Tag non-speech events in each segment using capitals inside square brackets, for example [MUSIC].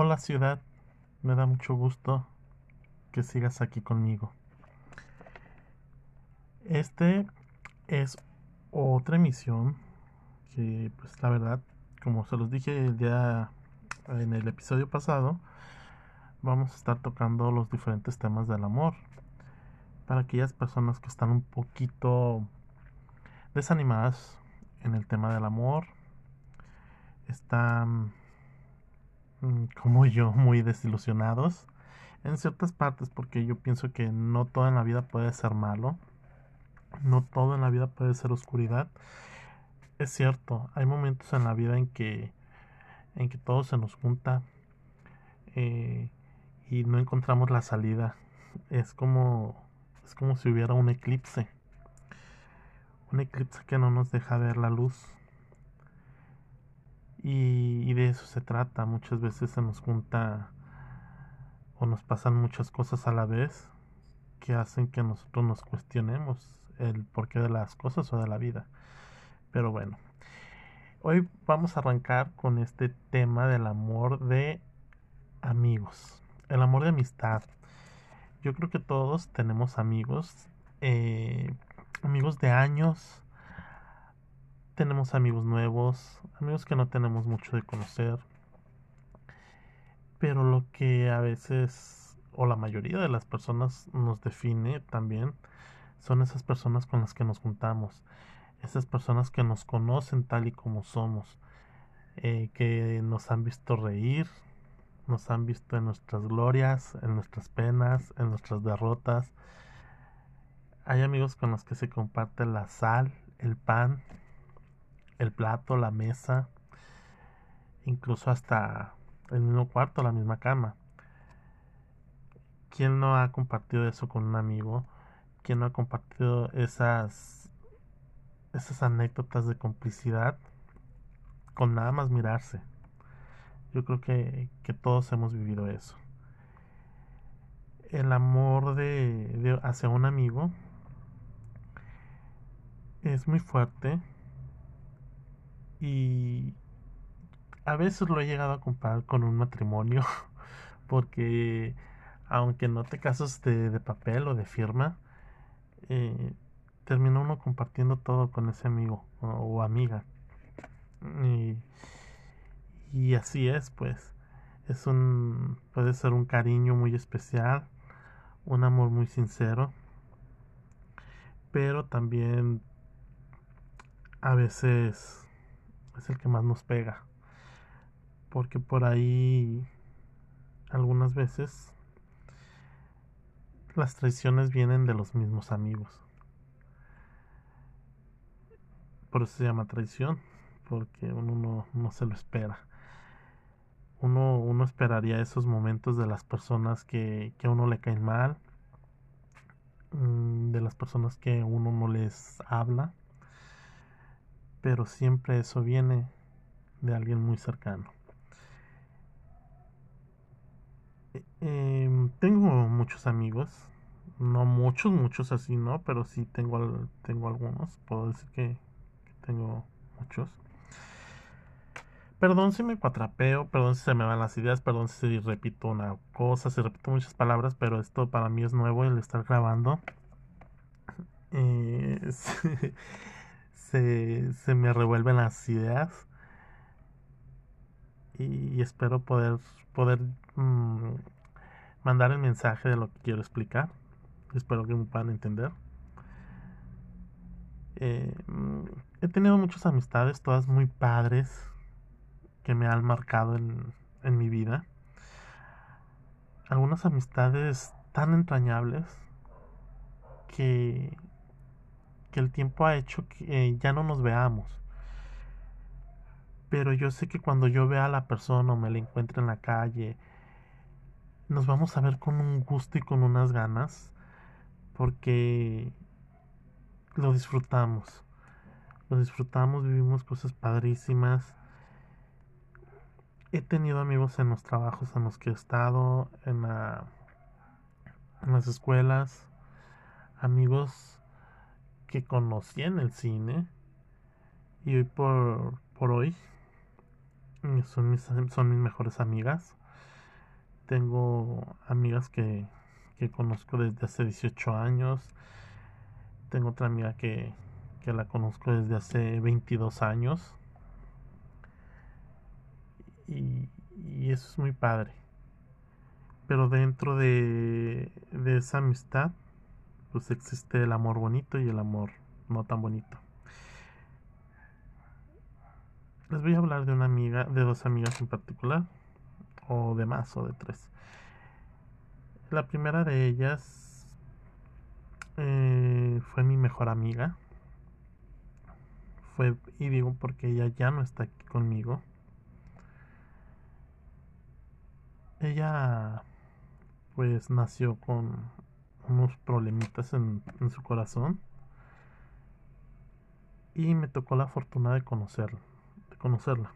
Hola ciudad, me da mucho gusto que sigas aquí conmigo. Este es otra emisión que pues la verdad, como se los dije el día en el episodio pasado, vamos a estar tocando los diferentes temas del amor. Para aquellas personas que están un poquito desanimadas en el tema del amor, están como yo, muy desilusionados en ciertas partes porque yo pienso que no todo en la vida puede ser malo, no todo en la vida puede ser oscuridad. Es cierto, hay momentos en la vida en que en que todo se nos junta eh, y no encontramos la salida. Es como es como si hubiera un eclipse, un eclipse que no nos deja ver la luz y, de eso se trata. Muchas veces se nos junta o nos pasan muchas cosas a la vez que hacen que nosotros nos cuestionemos el porqué de las cosas o de la vida. Pero bueno, hoy vamos a arrancar con este tema del amor de amigos, el amor de amistad. Yo creo que todos tenemos amigos, eh, amigos de años, tenemos amigos nuevos, amigos que no tenemos mucho de conocer, pero lo que a veces o la mayoría de las personas nos define también son esas personas con las que nos juntamos, esas personas que nos conocen tal y como somos, eh, que nos han visto reír, nos han visto en nuestras glorias, en nuestras penas, en nuestras derrotas. Hay amigos con los que se comparte la sal, el pan, el plato, la mesa, incluso hasta el mismo cuarto, la misma cama. ¿Quién no ha compartido eso con un amigo? ¿Quién no ha compartido esas, esas anécdotas de complicidad con nada más mirarse? Yo creo que, que todos hemos vivido eso. El amor de, de hacia un amigo es muy fuerte y a veces lo he llegado a comparar con un matrimonio, [LAUGHS] porque aunque no te casas de, papel o de firma, eh, termina uno compartiendo todo con ese amigo o, amiga. Y, y, así es, pues. Es un. puede ser un cariño muy especial, un amor muy sincero. Pero también a veces es el que más nos pega. Porque por ahí algunas veces las traiciones vienen de los mismos amigos. Por eso se llama traición, porque uno no, se lo espera. Uno, uno esperaría esos momentos de las personas que, que a uno le caen mal, mm, de las personas que uno no les habla pero siempre eso viene de alguien muy cercano. E, em, tengo muchos amigos, no muchos, muchos así, ¿no? Pero sí tengo, tengo algunos, puedo decir que, tengo muchos. Perdón si me cuatrapeo, perdón si se me van las ideas, perdón si repito una cosa, si repito muchas palabras, pero esto para mí es nuevo el estar grabando. [LAUGHS] [LAUGHS] se, me revuelven las ideas y, espero poder, poder mm, mandar el mensaje de lo que quiero explicar. Espero que me puedan entender. Eh, mm, he tenido muchas amistades, todas muy padres, que me han marcado en, en mi vida. Algunas amistades tan entrañables que que el tiempo ha hecho que eh, ya no nos veamos. Pero yo sé que cuando yo vea a la persona o me la encuentre en la calle, nos vamos a ver con un gusto y con unas ganas, porque lo disfrutamos. Lo disfrutamos, vivimos cosas padrísimas. He tenido amigos en los trabajos en los que he estado, en, la, en las escuelas, amigos que conocí en el cine y hoy por, por hoy son mis, son mis mejores amigas. Tengo amigas que, que conozco desde hace 18 años. Tengo otra amiga que, que la conozco desde hace 22 años. Y, y eso es muy padre. Pero dentro de, de esa amistad, pues existe el amor bonito y el amor no tan bonito. Les voy a hablar de una amiga, de dos amigas en particular, o de más, o de tres. La primera de ellas eh, fue mi mejor amiga. Fue, y digo porque ella ya no está aquí conmigo. Ella pues nació con unos problemitas en, en su corazón y me tocó la fortuna de conocerla conocerla.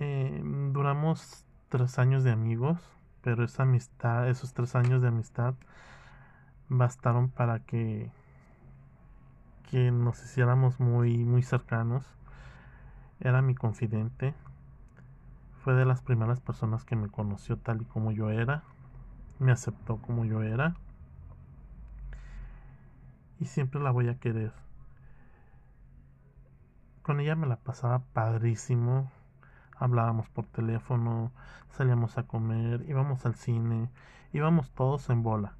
Eh, duramos tres años de amigos, pero esa amistad, esos tres años de amistad bastaron para que, que nos hiciéramos muy, muy cercanos. Era mi confidente. Fue de las primeras personas que me conoció tal y como yo era. Me aceptó como yo era. Y siempre la voy a querer con ella me la pasaba padrísimo. Hablábamos por teléfono, salíamos a comer, íbamos al cine, íbamos todos en bola.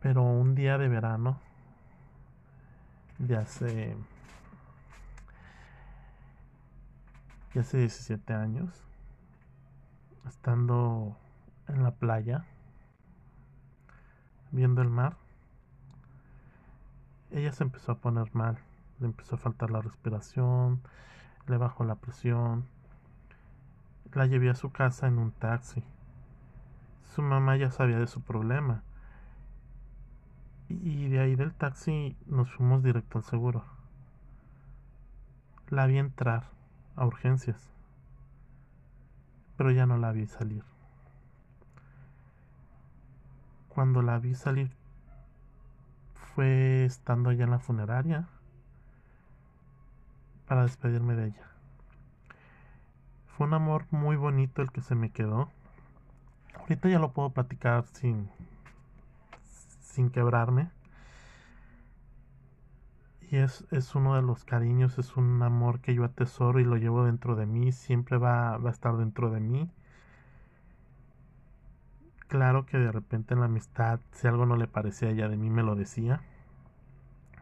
Pero un día de verano, de hace, de hace 17 años, estando en la playa, viendo el mar, ella se empezó a poner mal, le empezó a faltar la respiración, le bajó la presión. La llevé a su casa en un taxi. Su mamá ya sabía de su problema. Y de ahí del taxi nos fuimos directo al seguro. La vi entrar a urgencias, pero ya no la vi salir. Cuando la vi salir fue estando ya en la funeraria para despedirme de ella. Fue un amor muy bonito el que se me quedó. Ahorita ya lo puedo platicar sin, sin quebrarme. Y es, es, uno de los cariños, es un amor que yo atesoro y lo llevo dentro de mí, siempre va, va a estar dentro de mí. Claro que de repente en la amistad, si algo no le parecía a ella de mí, me lo decía.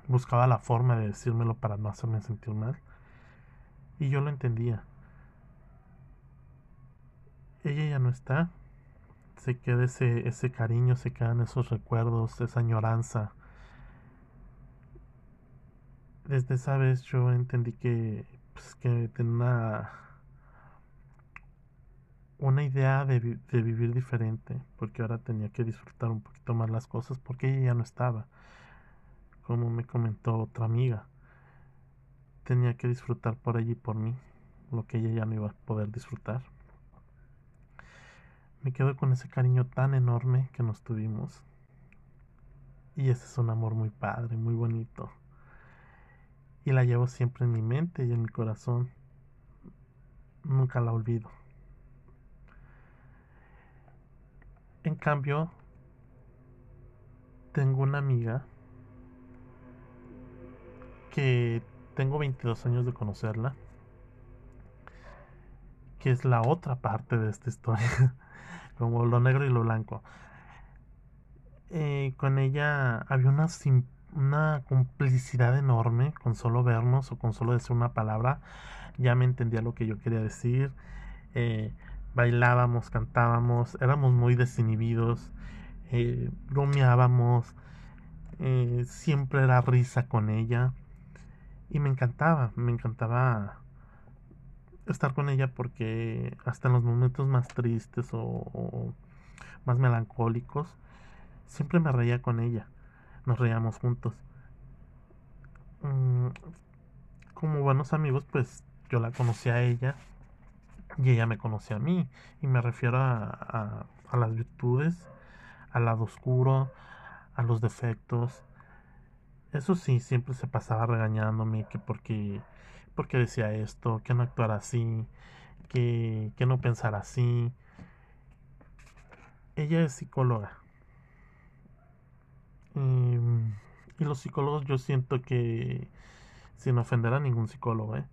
Buscaba la forma de decírmelo para no hacerme sentir mal. Y yo lo entendía. Ella ya no está. Se queda ese, ese cariño, se quedan esos recuerdos, esa añoranza. Desde esa vez yo entendí que, pues, que tenía una idea de, de, vivir diferente, porque ahora tenía que disfrutar un poquito más las cosas, porque ella ya no estaba, como me comentó otra amiga. Tenía que disfrutar por ella y por mí, lo que ella ya no iba a poder disfrutar. Me quedo con ese cariño tan enorme que nos tuvimos. Y ese es un amor muy padre, muy bonito. Y la llevo siempre en mi mente y en mi corazón. Nunca la olvido. En cambio, tengo una amiga que tengo 22 años de conocerla, que es la otra parte de esta historia, [LAUGHS] como lo negro y lo blanco. Eh, con ella había una, una complicidad enorme con solo vernos o con solo decir una palabra, ya me entendía lo que yo quería decir. Eh, bailábamos, cantábamos, éramos muy desinhibidos, eh, bromeábamos, eh, siempre era risa con ella y me encantaba, me encantaba estar con ella porque hasta en los momentos más tristes o, más melancólicos, siempre me reía con ella, nos reíamos juntos. Mm, como buenos amigos, pues yo la conocí a ella y ella me conocía a mí. Y me refiero a, a, las virtudes, al lado oscuro, a los defectos. Eso sí, siempre se pasaba regañándome que porque por qué decía esto, que no actuara así, que, que no pensara así. Ella es psicóloga. Em, y los psicólogos yo siento que, sin ofender a ningún psicólogo, ¿eh?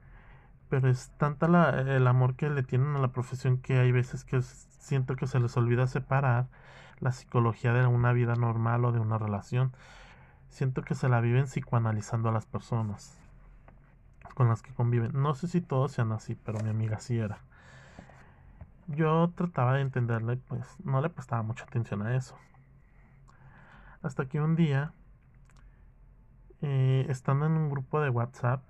pero es tanta la, el amor que le tienen a la profesión que hay veces que siento que se les olvida separar la psicología de una vida normal o de una relación. Siento que se la viven psicoanalizando a las personas con las que conviven. No sé si todos sean así, pero mi amiga sí era. Yo trataba de entenderle, pues no le prestaba mucha atención a eso. Hasta que un día, eh, estando en un grupo de WhatsApp,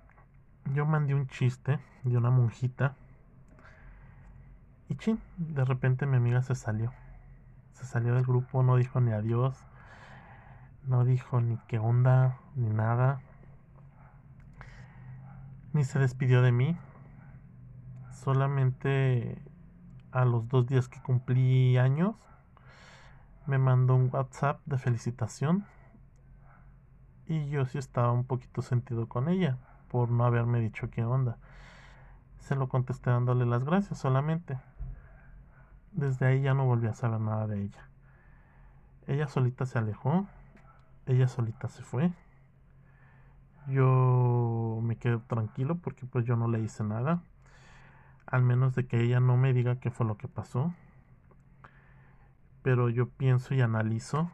yo mandé un chiste de una monjita. Y chin, de repente mi amiga se salió. Se salió del grupo, no dijo ni adiós, no dijo ni qué onda, ni nada. Ni se despidió de mí. Solamente a los dos días que cumplí años, me mandó un WhatsApp de felicitación. Y yo sí estaba un poquito sentido con ella por no haberme dicho qué onda. Se lo contesté dándole las gracias solamente. Desde ahí ya no volví a saber nada de ella. Ella solita se alejó, ella solita se fue. Yo me quedo tranquilo porque pues yo no le hice nada. Al menos de que ella no me diga qué fue lo que pasó. Pero yo pienso y analizo.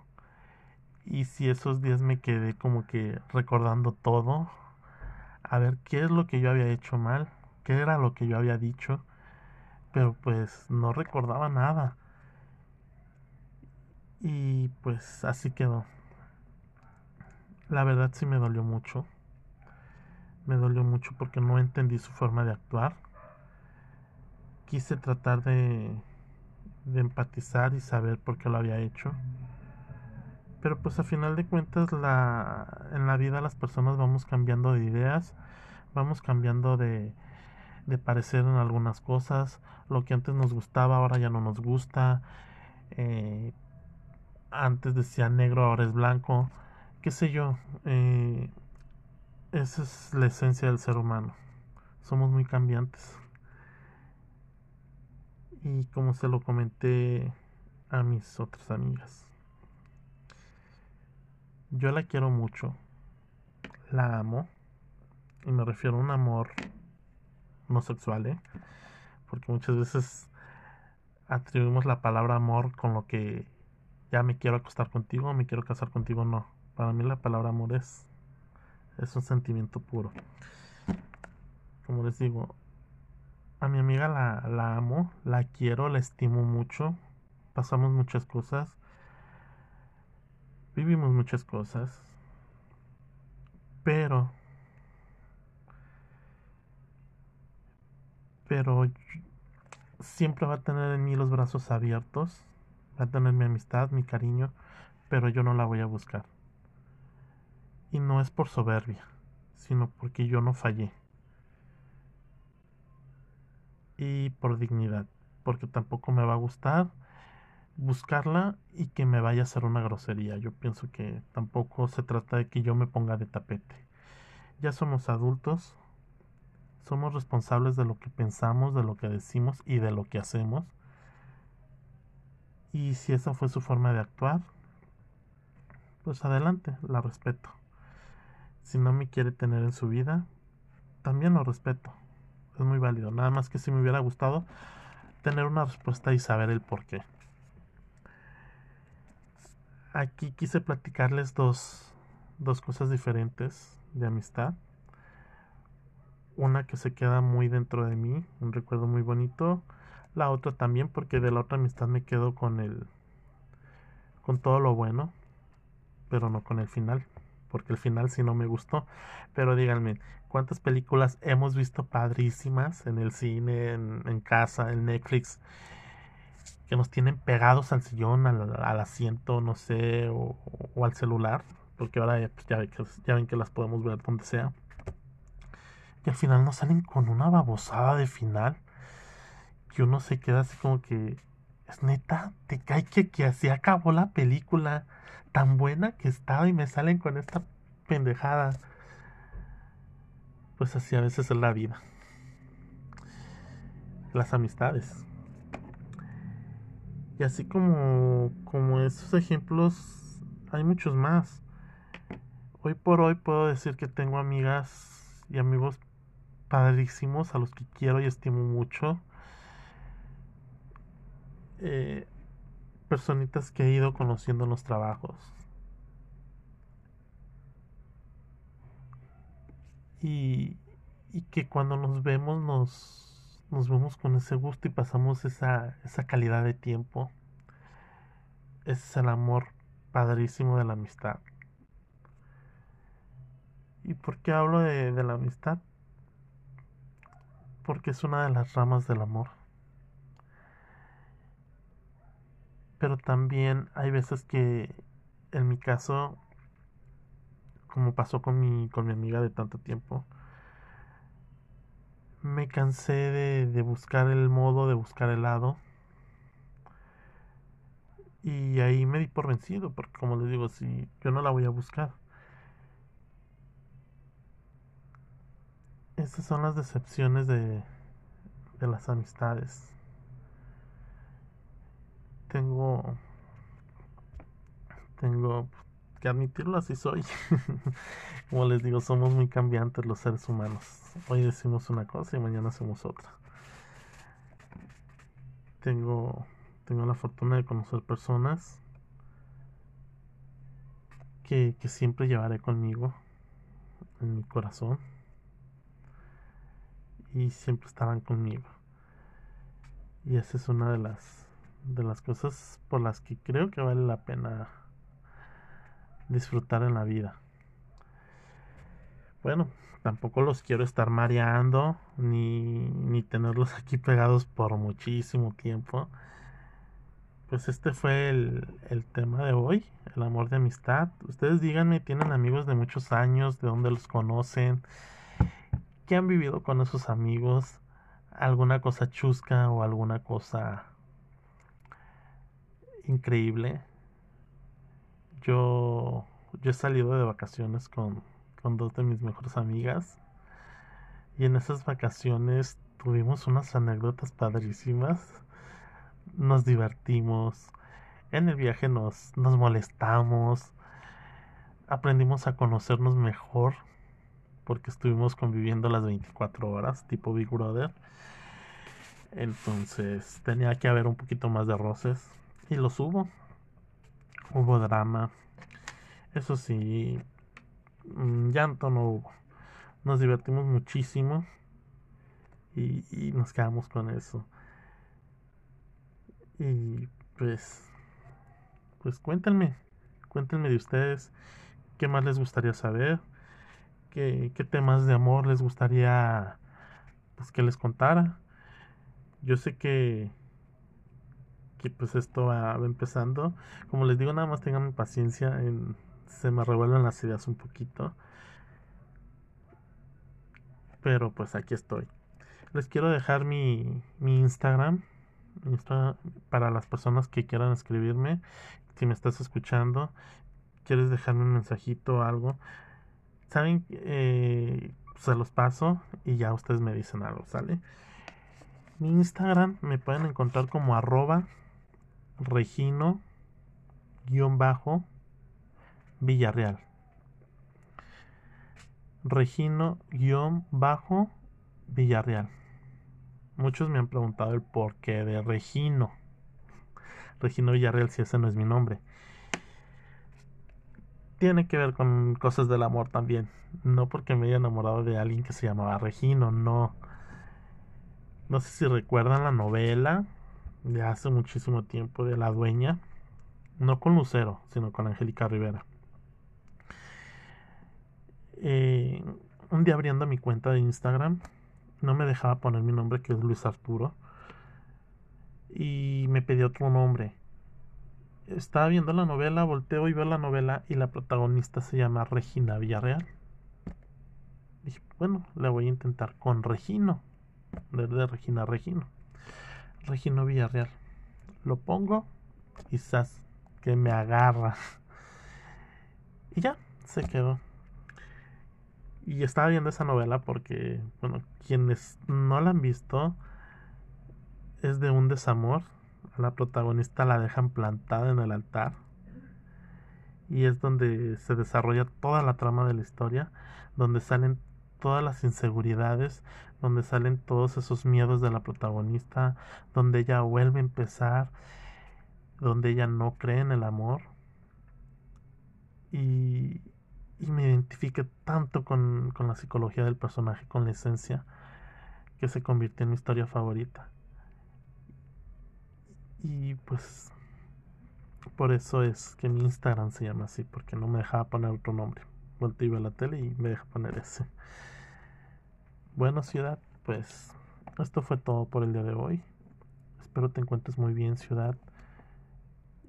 Y si esos días me quedé como que recordando todo, a ver qué es lo que yo había hecho mal, qué era lo que yo había dicho, pero pues no recordaba nada. Y pues así quedó. La verdad sí me dolió mucho. Me dolió mucho porque no entendí su forma de actuar. Quise tratar de, de empatizar y saber por qué lo había hecho. Pero pues a final de cuentas la, en la vida las personas vamos cambiando de ideas, vamos cambiando de, de parecer en algunas cosas, lo que antes nos gustaba ahora ya no nos gusta, eh, antes decía negro ahora es blanco, qué sé yo, eh, esa es la esencia del ser humano, somos muy cambiantes. Y como se lo comenté a mis otras amigas. Yo la quiero mucho. La amo. Y me refiero a un amor no sexual, ¿eh? Porque muchas veces atribuimos la palabra amor con lo que ya me quiero acostar contigo, me quiero casar contigo, no. Para mí la palabra amor es, es un sentimiento puro. Como les digo, a mi amiga la, la amo, la quiero, la estimo mucho. Pasamos muchas cosas vivimos muchas cosas, pero, pero siempre va a tener en mí los brazos abiertos, va a tener mi amistad, mi cariño, pero yo no la voy a buscar. Y no es por soberbia, sino porque yo no fallé. Y por dignidad, porque tampoco me va a gustar buscarla y que me vaya a hacer una grosería. Yo pienso que tampoco se trata de que yo me ponga de tapete. Ya somos adultos, somos responsables de lo que pensamos, de lo que decimos y de lo que hacemos. Y si esa fue su forma de actuar, pues adelante, la respeto. Si no me quiere tener en su vida, también lo respeto. Es muy válido. Nada más que si me hubiera gustado tener una respuesta y saber el por qué aquí quise platicarles dos, dos cosas diferentes de amistad. Una que se queda muy dentro de mí, un recuerdo muy bonito. La otra también, porque de la otra amistad me quedo con el. con todo lo bueno, pero no con el final, porque el final sí no me gustó. Pero díganme, ¿cuántas películas hemos visto padrísimas en el cine, en, casa, en Netflix? que nos tienen pegados al sillón, al, asiento, no sé, o, al celular, porque ahora pues, ya, ya, ven que las podemos ver donde sea. Y al final nos salen con una babosada de final, que uno se queda así como que, es neta, te cae que, que así acabó la película, tan buena que estaba y me salen con esta pendejada. pues así a veces es la vida. Las amistades. Y así como, como esos ejemplos, hay muchos más. Hoy por hoy puedo decir que tengo amigas y amigos padrísimos a los que quiero y estimo mucho. Eh, personitas que he ido conociendo en los trabajos. Y, y que cuando nos vemos nos, nos vemos con ese gusto y pasamos esa, esa calidad de tiempo. Ese es el amor padrísimo de la amistad. ¿Y por qué hablo de, de la amistad? Porque es una de las ramas del amor. Pero también hay veces que, en mi caso, como pasó con mi, con mi amiga de tanto tiempo, me cansé de, de buscar el modo, de buscar el lado. Y ahí me di por vencido, porque como les digo, si yo no la voy a buscar. Esas son las decepciones de, de las amistades tengo tengo que admitirlo así soy. [LAUGHS] Como les digo somos muy cambiantes los seres humanos. Hoy decimos una cosa y mañana hacemos otra. Tengo tengo la fortuna de conocer personas que, que siempre llevaré conmigo en mi corazón y siempre estarán conmigo. Y esa es una de las de las cosas por las que creo que vale la pena disfrutar en la vida. Bueno, tampoco los quiero estar mareando ni, ni tenerlos [LAUGHS] aquí pegados por muchísimo tiempo. Pues este fue el, el tema de hoy, el amor de amistad. Ustedes díganme, ¿tienen amigos de muchos años? ¿De dónde los conocen? ¿Qué han vivido con esos amigos? ¿Alguna cosa chusca o alguna cosa increíble. Yo, yo he salido de vacaciones con, con dos de mis mejores amigas. Y en esas vacaciones tuvimos unas anécdotas padrísimas. Nos divertimos. En el viaje nos, nos molestamos. Aprendimos a conocernos mejor. Porque estuvimos conviviendo las 24 horas, tipo Big Brother. Entonces tenía que haber un poquito más de roces y los hubo. Hubo drama. Eso sí, mm, llanto no hubo. Nos divertimos muchísimo y, y nos quedamos con eso. Y pues, pues cuéntenme, cuéntenme de ustedes qué más les gustaría saber, qué, qué temas de amor les gustaría pues que les contara. Yo sé que que pues esto va, empezando. Como les digo, nada más tengan paciencia, en, se me revuelven las ideas un poquito. Pero pues aquí estoy. Les quiero dejar mi, mi Instagram, para las personas que quieran escribirme. Si me estás escuchando, quieres dejarme un mensajito o algo. Saben, eh, se los paso y ya ustedes me dicen algo, ¿sale? Mi Instagram me pueden encontrar como arroba Regino guion bajo Villarreal. Regino guion bajo Villarreal. Muchos me han preguntado el porqué de Regino. Regino Villarreal si ese no es mi nombre. Tiene que ver con cosas del amor también. No porque me haya enamorado de alguien que se llamaba Regino, no. No sé si recuerdan la novela de hace muchísimo tiempo de la dueña, no con Lucero, sino con Angélica Rivera. Eh, un día abriendo mi cuenta de Instagram, no me dejaba poner mi nombre, que es Luis Arturo, y me pedí otro nombre. Estaba viendo la novela, volteo y veo la novela y la protagonista se llama Regina Villarreal. Dije, bueno, la voy a intentar con Regino, de Regina Regino. Regino Villarreal. Lo pongo, quizás que me agarra. [LAUGHS] Y ya, se quedó. Y estaba viendo esa novela porque, bueno, quienes no la han visto, es de un desamor. La protagonista la dejan plantada en el altar. Y es donde se desarrolla toda la trama de la historia, donde salen todas las inseguridades, donde salen todos esos miedos de la protagonista, donde ella vuelve a empezar, donde ella no cree en el amor. Y, me identifique tanto con, con la psicología del personaje, con la esencia, que se convirtió en mi historia favorita. Y pues por eso es que mi Instagram se llama así, porque no me dejaba poner otro nombre. Volteo a la tele y me deja poner ese. Bueno, ciudad, pues esto fue todo por el día de hoy. Espero te encuentres muy bien, ciudad.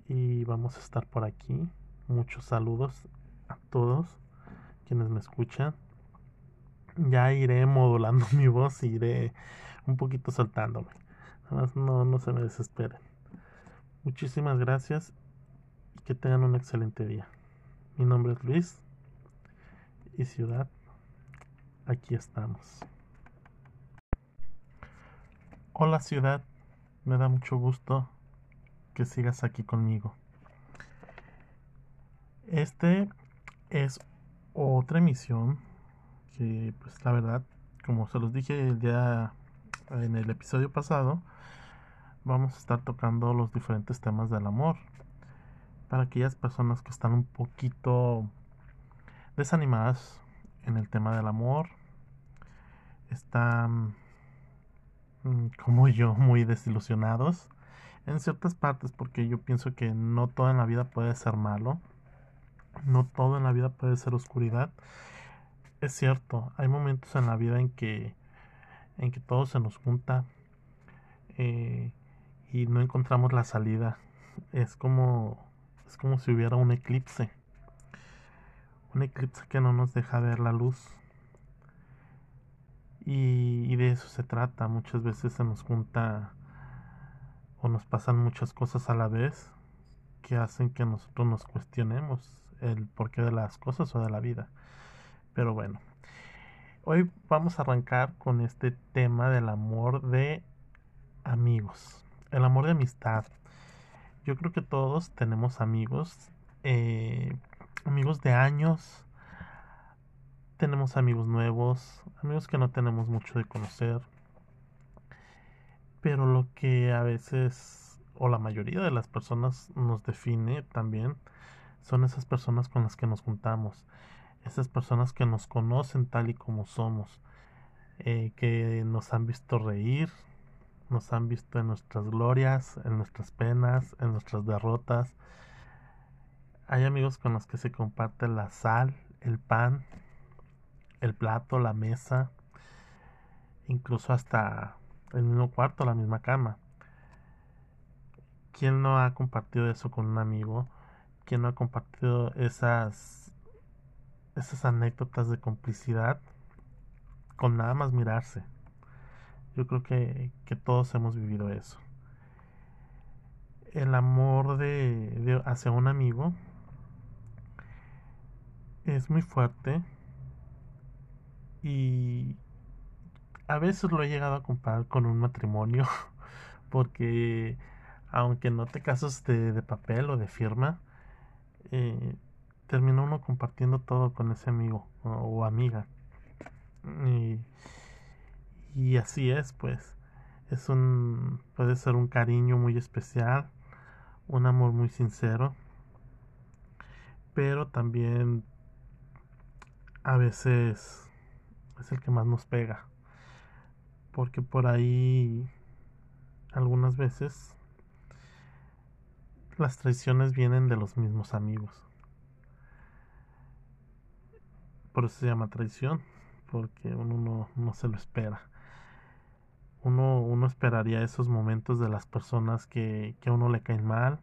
Y vamos a estar por aquí. Muchos saludos a todos quienes me escuchan. Ya iré modulando [LAUGHS] mi voz y iré un poquito soltándome. Nada más no, no se me desesperen. Muchísimas gracias y que tengan un excelente día. Mi nombre es Luis y ciudad, aquí estamos. Hola ciudad, me da mucho gusto que sigas aquí conmigo. Este es otra emisión que pues la verdad, como se los dije el día en el episodio pasado, vamos a estar tocando los diferentes temas del amor. Para aquellas personas que están un poquito desanimadas en el tema del amor, están como yo muy desilusionados en ciertas partes porque yo pienso que no todo en la vida puede ser malo, no todo en la vida puede ser oscuridad. Es cierto, hay momentos en la vida en que en que todo se nos junta eh, y no encontramos la salida. Es como es como si hubiera un eclipse. Un eclipse que no nos deja ver la luz. Y, de eso se trata. Muchas veces se nos junta o nos pasan muchas cosas a la vez que hacen que nosotros nos cuestionemos el porqué de las cosas o de la vida. Pero bueno, hoy vamos a arrancar con este tema del amor de amigos el amor de amistad. Yo creo que todos tenemos amigos, eh, amigos de años, tenemos amigos nuevos, amigos que no tenemos mucho de conocer, pero lo que a veces, o la mayoría de las personas nos define también, son esas personas con las que nos juntamos, esas personas que nos conocen tal y como somos, eh, que nos han visto reír, nos han visto en nuestras glorias, en nuestras penas, en nuestras derrotas. Hay amigos con los que se comparte la sal, el pan, el plato, la mesa, incluso hasta el mismo cuarto, la misma cama. ¿Quién no ha compartido eso con un amigo? ¿Quién no ha compartido esas esas anécdotas de complicidad con nada más mirarse? Yo creo que, todos hemos vivido eso. El amor de, hacia un amigo es muy fuerte y a veces lo he llegado a comparar con un matrimonio [LAUGHS] porque aunque no te casas de, papel o de firma eh, termina uno compartiendo todo con ese amigo o, amiga y y así es, pues. Es un. puede ser un cariño muy especial, un amor muy sincero. Pero también a veces es el que más nos pega. Porque por ahí algunas veces las traiciones vienen de los mismos amigos. Por eso se llama traición, porque uno no, se lo espera uno, uno esperaría esos momentos de las personas que, que a uno le caen mal,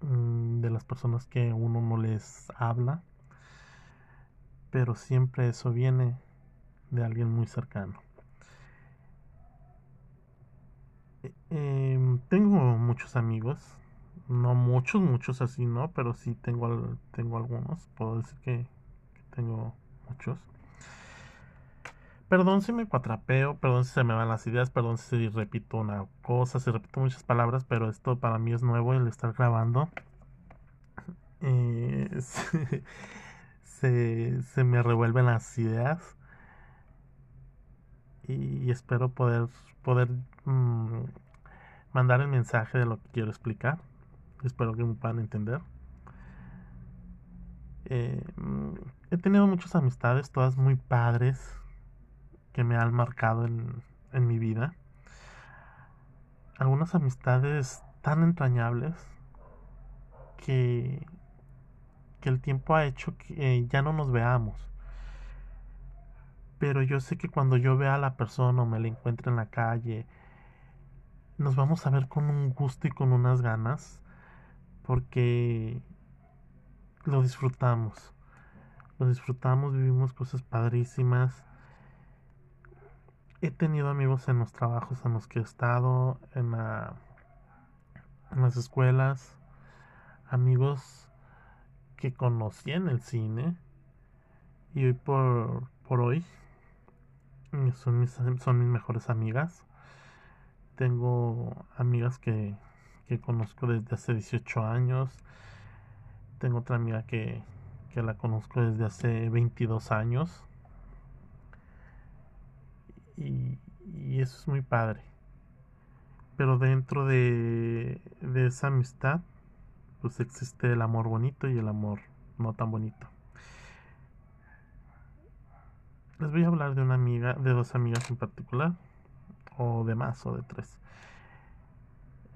mm, de las personas que uno no les habla, pero siempre eso viene de alguien muy cercano. E, em, tengo muchos amigos, no muchos, muchos así, ¿no? Pero sí tengo, tengo algunos, puedo decir que, tengo muchos. Perdón si me cuatrapeo, perdón si se me van las ideas, perdón si repito una cosa, si repito muchas palabras, pero esto para mí es nuevo el estar grabando. [LAUGHS] [LAUGHS] se, se, me revuelven las ideas y, espero poder, poder mmm, mandar el mensaje de lo que quiero explicar. Espero que me puedan entender. Eh, he tenido muchas amistades, todas muy padres, que me han marcado en, en mi vida. Algunas amistades tan entrañables que, que el tiempo ha hecho que ya no nos veamos. Pero yo sé que cuando yo vea a la persona o me la encuentre en la calle, nos vamos a ver con un gusto y con unas ganas porque lo disfrutamos. Lo disfrutamos, vivimos cosas padrísimas he tenido amigos en los trabajos en los que he estado, en, la, en las escuelas, amigos que conocí en el cine y hoy por, por hoy son mis, son mis mejores amigas. Tengo amigas que, que conozco desde hace 18 años. Tengo otra amiga que, que la conozco desde hace 22 años y, eso es muy padre. Pero dentro de, de esa amistad, pues existe el amor bonito y el amor no tan bonito. Les voy a hablar de una amiga, de dos amigas en particular, o de más, o de tres.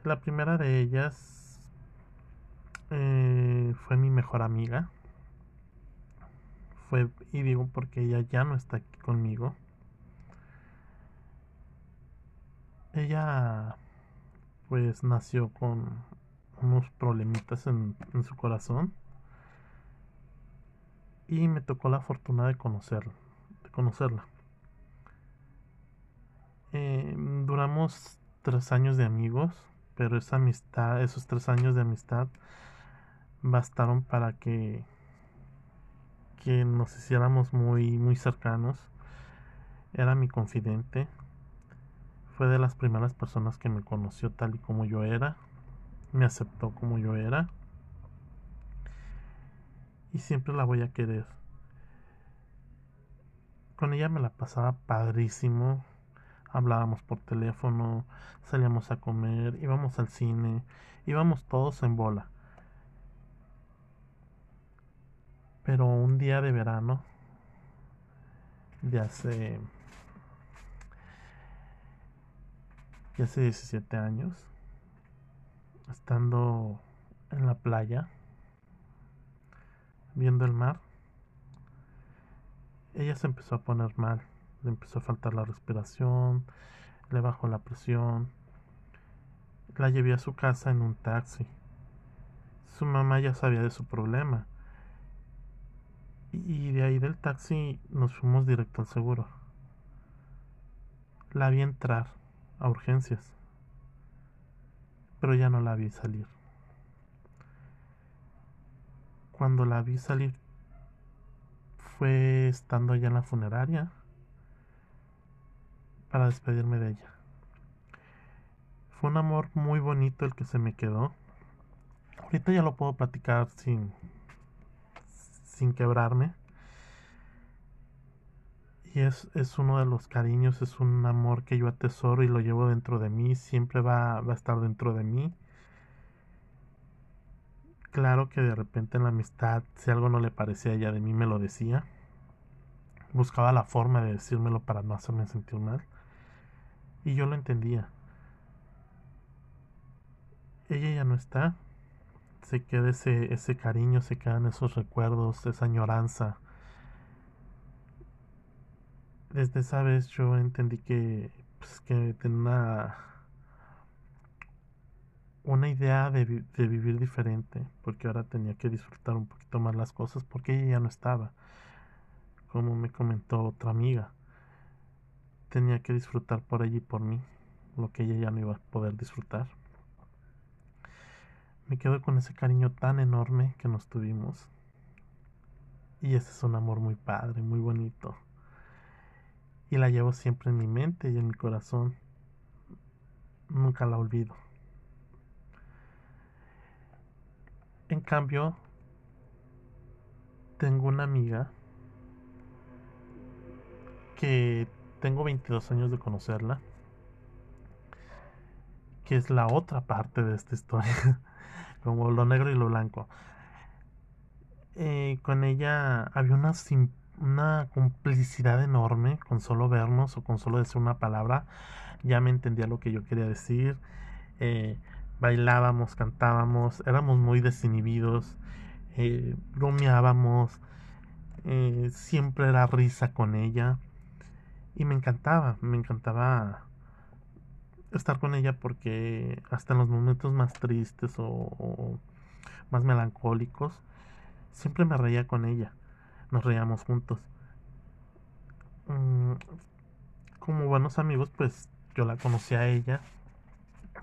La primera de ellas eh, fue mi mejor amiga. Fue, y digo porque ella ya no está aquí conmigo. ella pues nació con unos problemitas en, su corazón y me tocó la fortuna de conocerla, de conocerla. Eh, duramos tres años de amigos, pero esa amistad, esos tres años de amistad bastaron para que que nos hiciéramos muy muy cercanos. Era mi confidente, fue de las primeras personas que me conoció tal y como yo era, me aceptó como yo era y siempre la voy a querer. Con ella me la pasaba padrísimo, hablábamos por teléfono, salíamos a comer, íbamos al cine, íbamos todos en bola. Pero un día de verano, de hace y hace 17 años, estando en la playa, viendo el mar, ella se empezó a poner mal, le empezó a faltar la respiración, le bajó la presión, la llevé a su casa en un taxi. Su mamá ya sabía de su problema. Y de ahí del taxi nos fuimos directo al seguro. La vi entrar a urgencias, pero ya no la vi salir. Cuando la vi salir fue estando ya en la funeraria para despedirme de ella. Fue un amor muy bonito el que se me quedó. Ahorita ya lo puedo platicar sin sin quebrarme y es, es, uno de los cariños, es un amor que yo atesoro y lo llevo dentro de mí, siempre va, va a estar dentro de mí. Claro que de repente en la amistad, si algo no le parecía a ella de mí, me lo decía. Buscaba la forma de decírmelo para no hacerme sentir mal. Y yo lo entendía. Ella ya no está. Se queda ese, ese cariño, se quedan esos recuerdos, esa añoranza desde esa vez yo entendí que, pues, que tenía una, una idea de, de, vivir diferente, porque ahora tenía que disfrutar un poquito más las cosas, porque ella ya no estaba, como me comentó otra amiga. Tenía que disfrutar por ella y por mí, lo que ella ya no iba a poder disfrutar. Me quedo con ese cariño tan enorme que nos tuvimos. Y ese es un amor muy padre, muy bonito. Y la llevo siempre en mi mente y en mi corazón. Nunca la olvido. En cambio, tengo una amiga que tengo 22 años de conocerla, que es la otra parte de esta historia, [LAUGHS] como lo negro y lo blanco. Eh, con ella había una, una complicidad enorme con solo vernos o con solo decir una palabra. Ya me entendía lo que yo quería decir. Eh, bailábamos, cantábamos, éramos muy desinhibidos, eh, bromeábamos, siempre era risa con ella. Y me encantaba, me encantaba estar con ella porque hasta en los momentos más tristes o más melancólicos, siempre me reía con ella. Nos reíamos juntos. Mm, como buenos amigos, pues yo la conocí a ella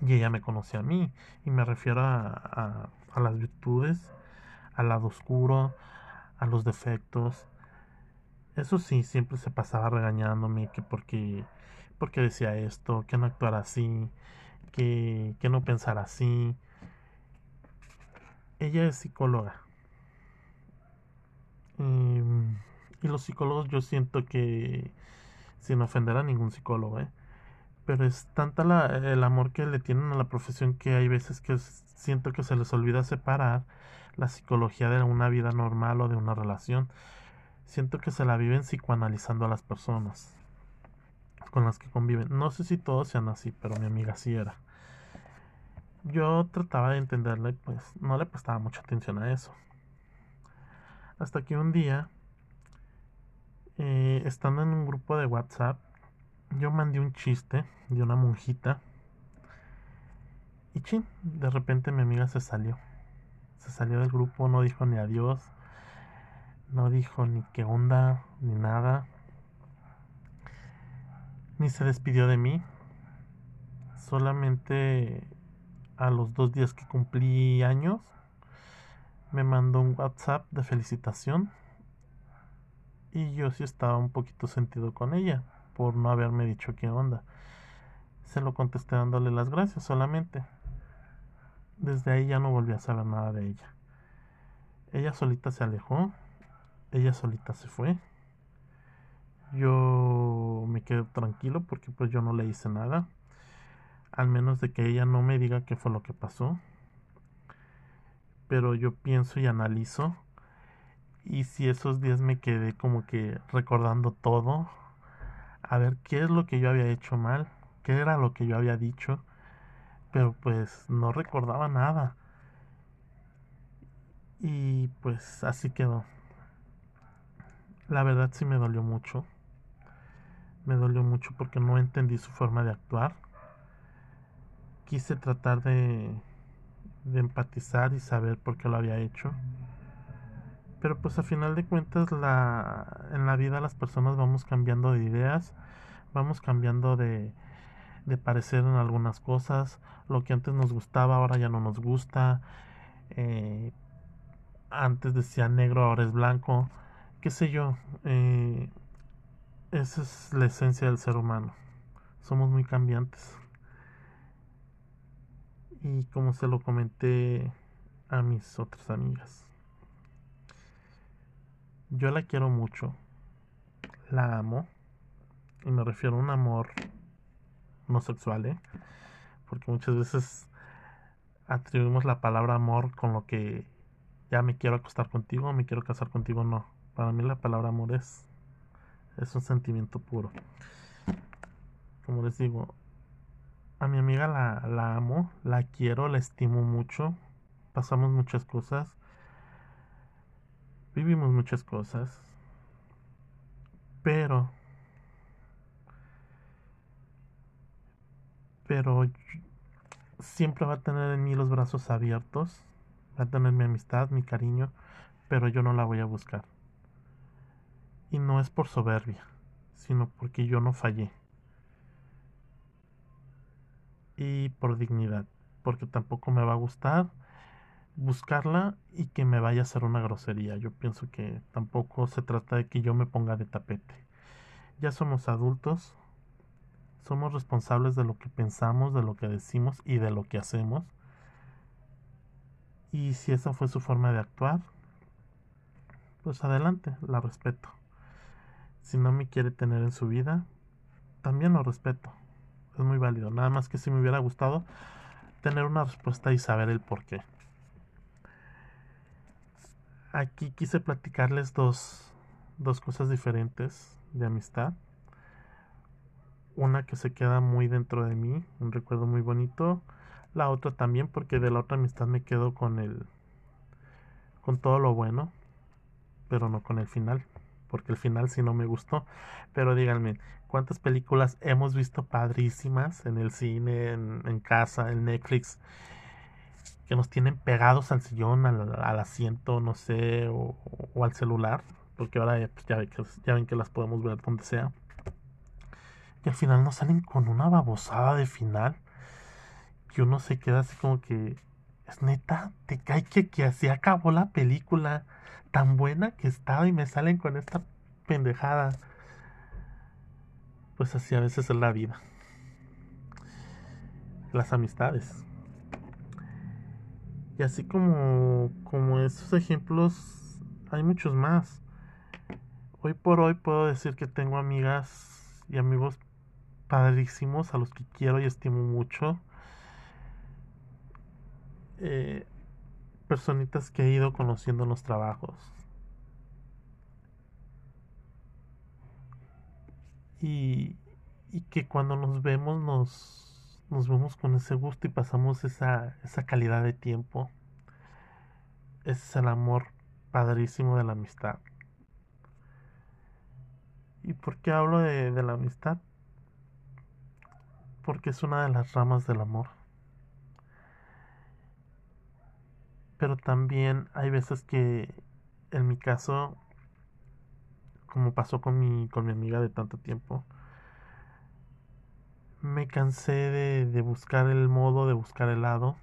y ella me conocía a mí. Y me refiero a, a, las virtudes, al lado oscuro, a los defectos. Eso sí, siempre se pasaba regañándome que porque, porque decía esto, que no actuara así, que, que no pensara así. Ella es psicóloga Em, y los psicólogos yo siento que, sin ofender a ningún psicólogo, ¿eh? pero es tanta la, el amor que le tienen a la profesión que hay veces que siento que se les olvida separar la psicología de una vida normal o de una relación. Siento que se la viven psicoanalizando a las personas con las que conviven. No sé si todos sean así, pero mi amiga sí era. Yo trataba de entenderle, pues no le prestaba mucha atención a eso. Hasta que un día, eh, estando en un grupo de WhatsApp, yo mandé un chiste de una monjita. Y chin, de repente mi amiga se salió. Se salió del grupo, no dijo ni adiós, no dijo ni qué onda, ni nada. Ni se despidió de mí. Solamente a los dos días que cumplí años, me mandó un WhatsApp de felicitación y yo sí estaba un poquito sentido con ella por no haberme dicho qué onda. Se lo contesté dándole las gracias solamente. Desde ahí ya no volví a saber nada de ella. Ella solita se alejó, ella solita se fue. Yo me quedé tranquilo porque pues yo no le hice nada. Al menos de que ella no me diga qué fue lo que pasó pero yo pienso y analizo. Y si esos días me quedé como que recordando todo, a ver qué es lo que yo había hecho mal, qué era lo que yo había dicho, pero pues no recordaba nada. Y pues así quedó. La verdad sí me dolió mucho. Me dolió mucho porque no entendí su forma de actuar. Quise tratar de de empatizar y saber por qué lo había hecho. Pero pues a final de cuentas la, en la vida las personas vamos cambiando de ideas, vamos cambiando de, de parecer en algunas cosas, lo que antes nos gustaba ahora ya no nos gusta, eh, antes decía negro ahora es blanco, qué sé yo, eh, esa es la esencia del ser humano, somos muy cambiantes y como se lo comenté a mis otras amigas. Yo la quiero mucho, la amo, y me refiero a un amor no sexual, ¿eh? porque muchas veces atribuimos la palabra amor con lo que ya me quiero acostar contigo, me quiero casar contigo, no. Para mí la palabra amor es, es un sentimiento puro. Como les digo, a mi amiga la, la amo, la quiero, la estimo mucho. Pasamos muchas cosas. Vivimos muchas cosas. Pero... Pero siempre va a tener en mí los brazos abiertos. Va a tener mi amistad, mi cariño. Pero yo no la voy a buscar. Y no es por soberbia, sino porque yo no fallé y por dignidad, porque tampoco me va a gustar buscarla y que me vaya a hacer una grosería. Yo pienso que tampoco se trata de que yo me ponga de tapete. Ya somos adultos, somos responsables de lo que pensamos, de lo que decimos y de lo que hacemos. Y si esa fue su forma de actuar, pues adelante, la respeto. Si no me quiere tener en su vida, también lo respeto. Es muy válido. Nada más que si me hubiera gustado tener una respuesta y saber el por qué. Aquí quise platicarles dos, dos cosas diferentes de amistad. Una que se queda muy dentro de mí, un recuerdo muy bonito. La otra también, porque de la otra amistad me quedo con el. con todo lo bueno, pero no con el final porque el final sí no me gustó. Pero díganme, ¿cuántas películas hemos visto padrísimas en el cine, en, casa, en Netflix? Que nos tienen pegados al sillón, al, asiento, no sé, o, al celular. Porque ahora pues, ya, ven que las podemos ver donde sea. Y al final nos salen con una babosada de final. Que uno se queda así como que. Es neta, te cae que, que así acabó la película tan buena que estaba y me salen con esta pendejada. Pues así a veces es la vida. Las amistades. Y así como, como esos ejemplos, hay muchos más. Hoy por hoy puedo decir que tengo amigas y amigos padrísimos a los que quiero y estimo mucho. Eh, personitas que he ido conociendo en los trabajos. Y, que cuando nos vemos nos, nos vemos con ese gusto y pasamos esa, esa calidad de tiempo. Ese es el amor padrísimo de la amistad. ¿Y por qué hablo de, de la amistad? Porque es una de las ramas del amor. pero también hay veces que en mi caso como pasó con mi con mi amiga de tanto tiempo. Me cansé de, de buscar el modo de buscar el lado.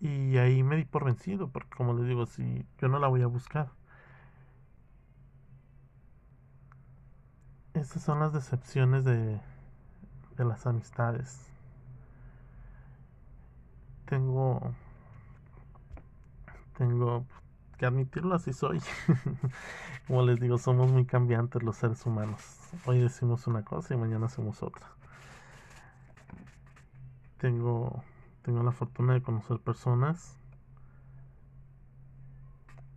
Y ahí me di por vencido porque como les digo si yo no la voy a buscar. Esas son las decepciones de de las amistades. Tengo tengo que admitirlo así soy. [LAUGHS] Como les digo somos muy cambiantes los seres humanos. Hoy decimos una cosa y mañana hacemos otra. Tengo tengo la fortuna de conocer personas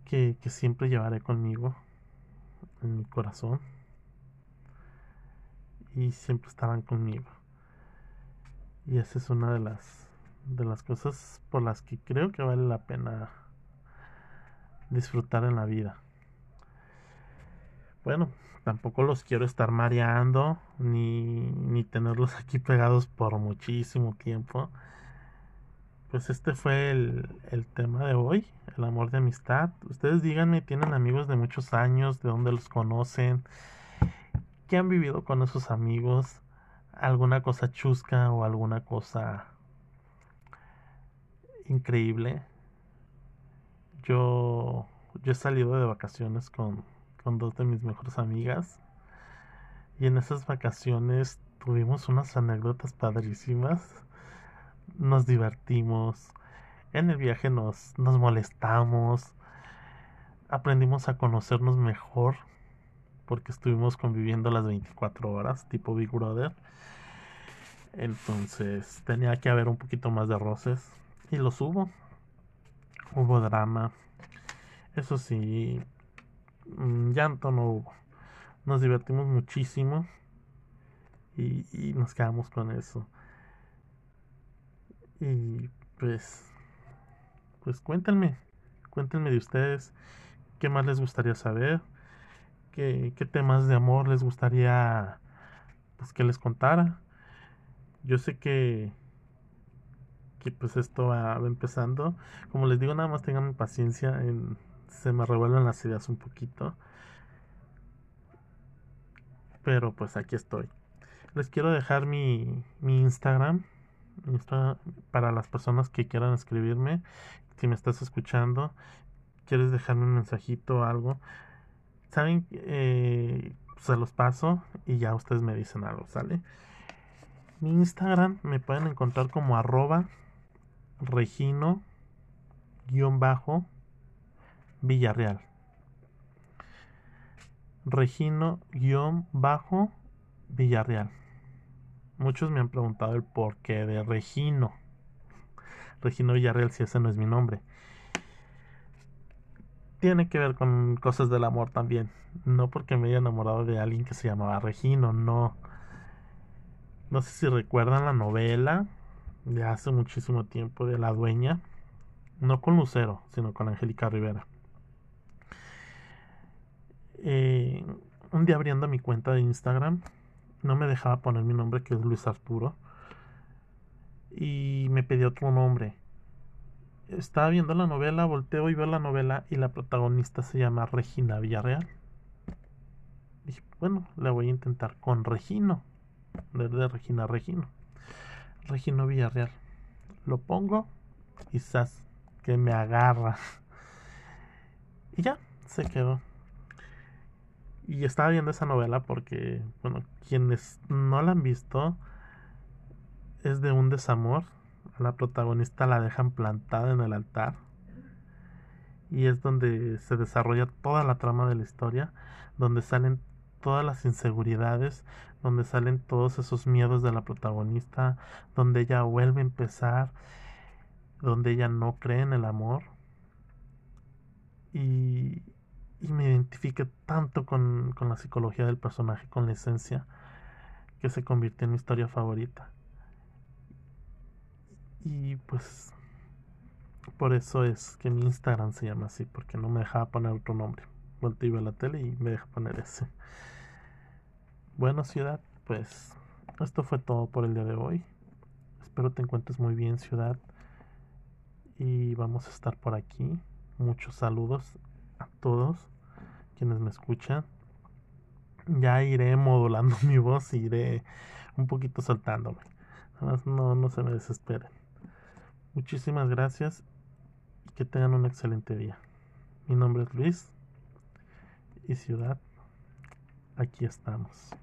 que, que siempre llevaré conmigo en mi corazón y siempre estarán conmigo. Y esa es una de las de las cosas por las que creo que vale la pena disfrutar en la vida. Bueno, tampoco los quiero estar mareando ni, ni tenerlos [LAUGHS] aquí pegados por muchísimo tiempo. Pues este fue el, el tema de hoy, el amor de amistad. Ustedes díganme, ¿tienen amigos de muchos años? ¿De dónde los conocen? ¿Qué han vivido con esos amigos? ¿Alguna cosa chusca o alguna cosa increíble. Yo, yo he salido de vacaciones con, con dos de mis mejores amigas. Y en esas vacaciones tuvimos unas anécdotas padrísimas. Nos divertimos. En el viaje nos, nos molestamos. Aprendimos a conocernos mejor. Porque estuvimos conviviendo las 24 horas, tipo Big Brother. Entonces tenía que haber un poquito más de roces y los hubo. Hubo drama. Eso sí, mm, llanto no hubo. Nos divertimos muchísimo y, nos quedamos con eso. Y pues, pues cuéntenme, cuéntenme de ustedes qué más les gustaría saber, qué, qué temas de amor les gustaría pues que les contara. Yo sé que que pues esto va, empezando. Como les digo, nada más tengan paciencia, en, se me revuelven las ideas un poquito. Pero pues aquí estoy. Les quiero dejar mi, mi Instagram. para las personas que quieran escribirme, si me estás escuchando, quieres dejarme un mensajito o algo, saben, eh, se los paso y ya ustedes me dicen algo, ¿sale? Mi Instagram me pueden encontrar como arroba regino guion bajo Villarreal. Regino guion bajo Villarreal. Muchos me han preguntado el porqué de Regino. Regino Villarreal si ese no es mi nombre. Tiene que ver con cosas del amor también. No porque me haya enamorado de alguien que se llamaba Regino, no. No sé si recuerdan la novela de hace muchísimo tiempo de La Dueña. No con Lucero, sino con Angélica Rivera. Eh, un día abriendo mi cuenta de Instagram, no me dejaba poner mi nombre, que es Luis Arturo, y me pedía otro nombre. Estaba viendo la novela, volteo y veo la novela y la protagonista se llama Regina Villarreal. Dije, bueno, la voy a intentar con Regino, de Regina Regino. Regino Villarreal. Lo pongo, quizás que me agarra. [LAUGHS] Y ya, se quedó. Y estaba viendo esa novela porque, bueno, quienes no la han visto, es de un desamor. La protagonista la dejan plantada en el altar. Y es donde se desarrolla toda la trama de la historia, donde salen todas las inseguridades, donde salen todos esos miedos de la protagonista, donde ella vuelve a empezar, donde ella no cree en el amor. Y, me identifique tanto con, con la psicología del personaje, con la esencia, que se convirtió en mi historia favorita. Y pues por eso es que mi Instagram se llama así, porque no me dejaba poner otro nombre. Volteo a la tele y me deja poner ese. Bueno, ciudad, pues esto fue todo por el día de hoy. Espero te encuentres muy bien, ciudad. Y vamos a estar por aquí. Muchos saludos a todos quienes me escuchan. Ya iré modulando [LAUGHS] mi voz, iré un poquito soltándome. Nada más no, no se me desesperen. Muchísimas gracias y que tengan un excelente día. Mi nombre es Luis y ciudad, aquí estamos.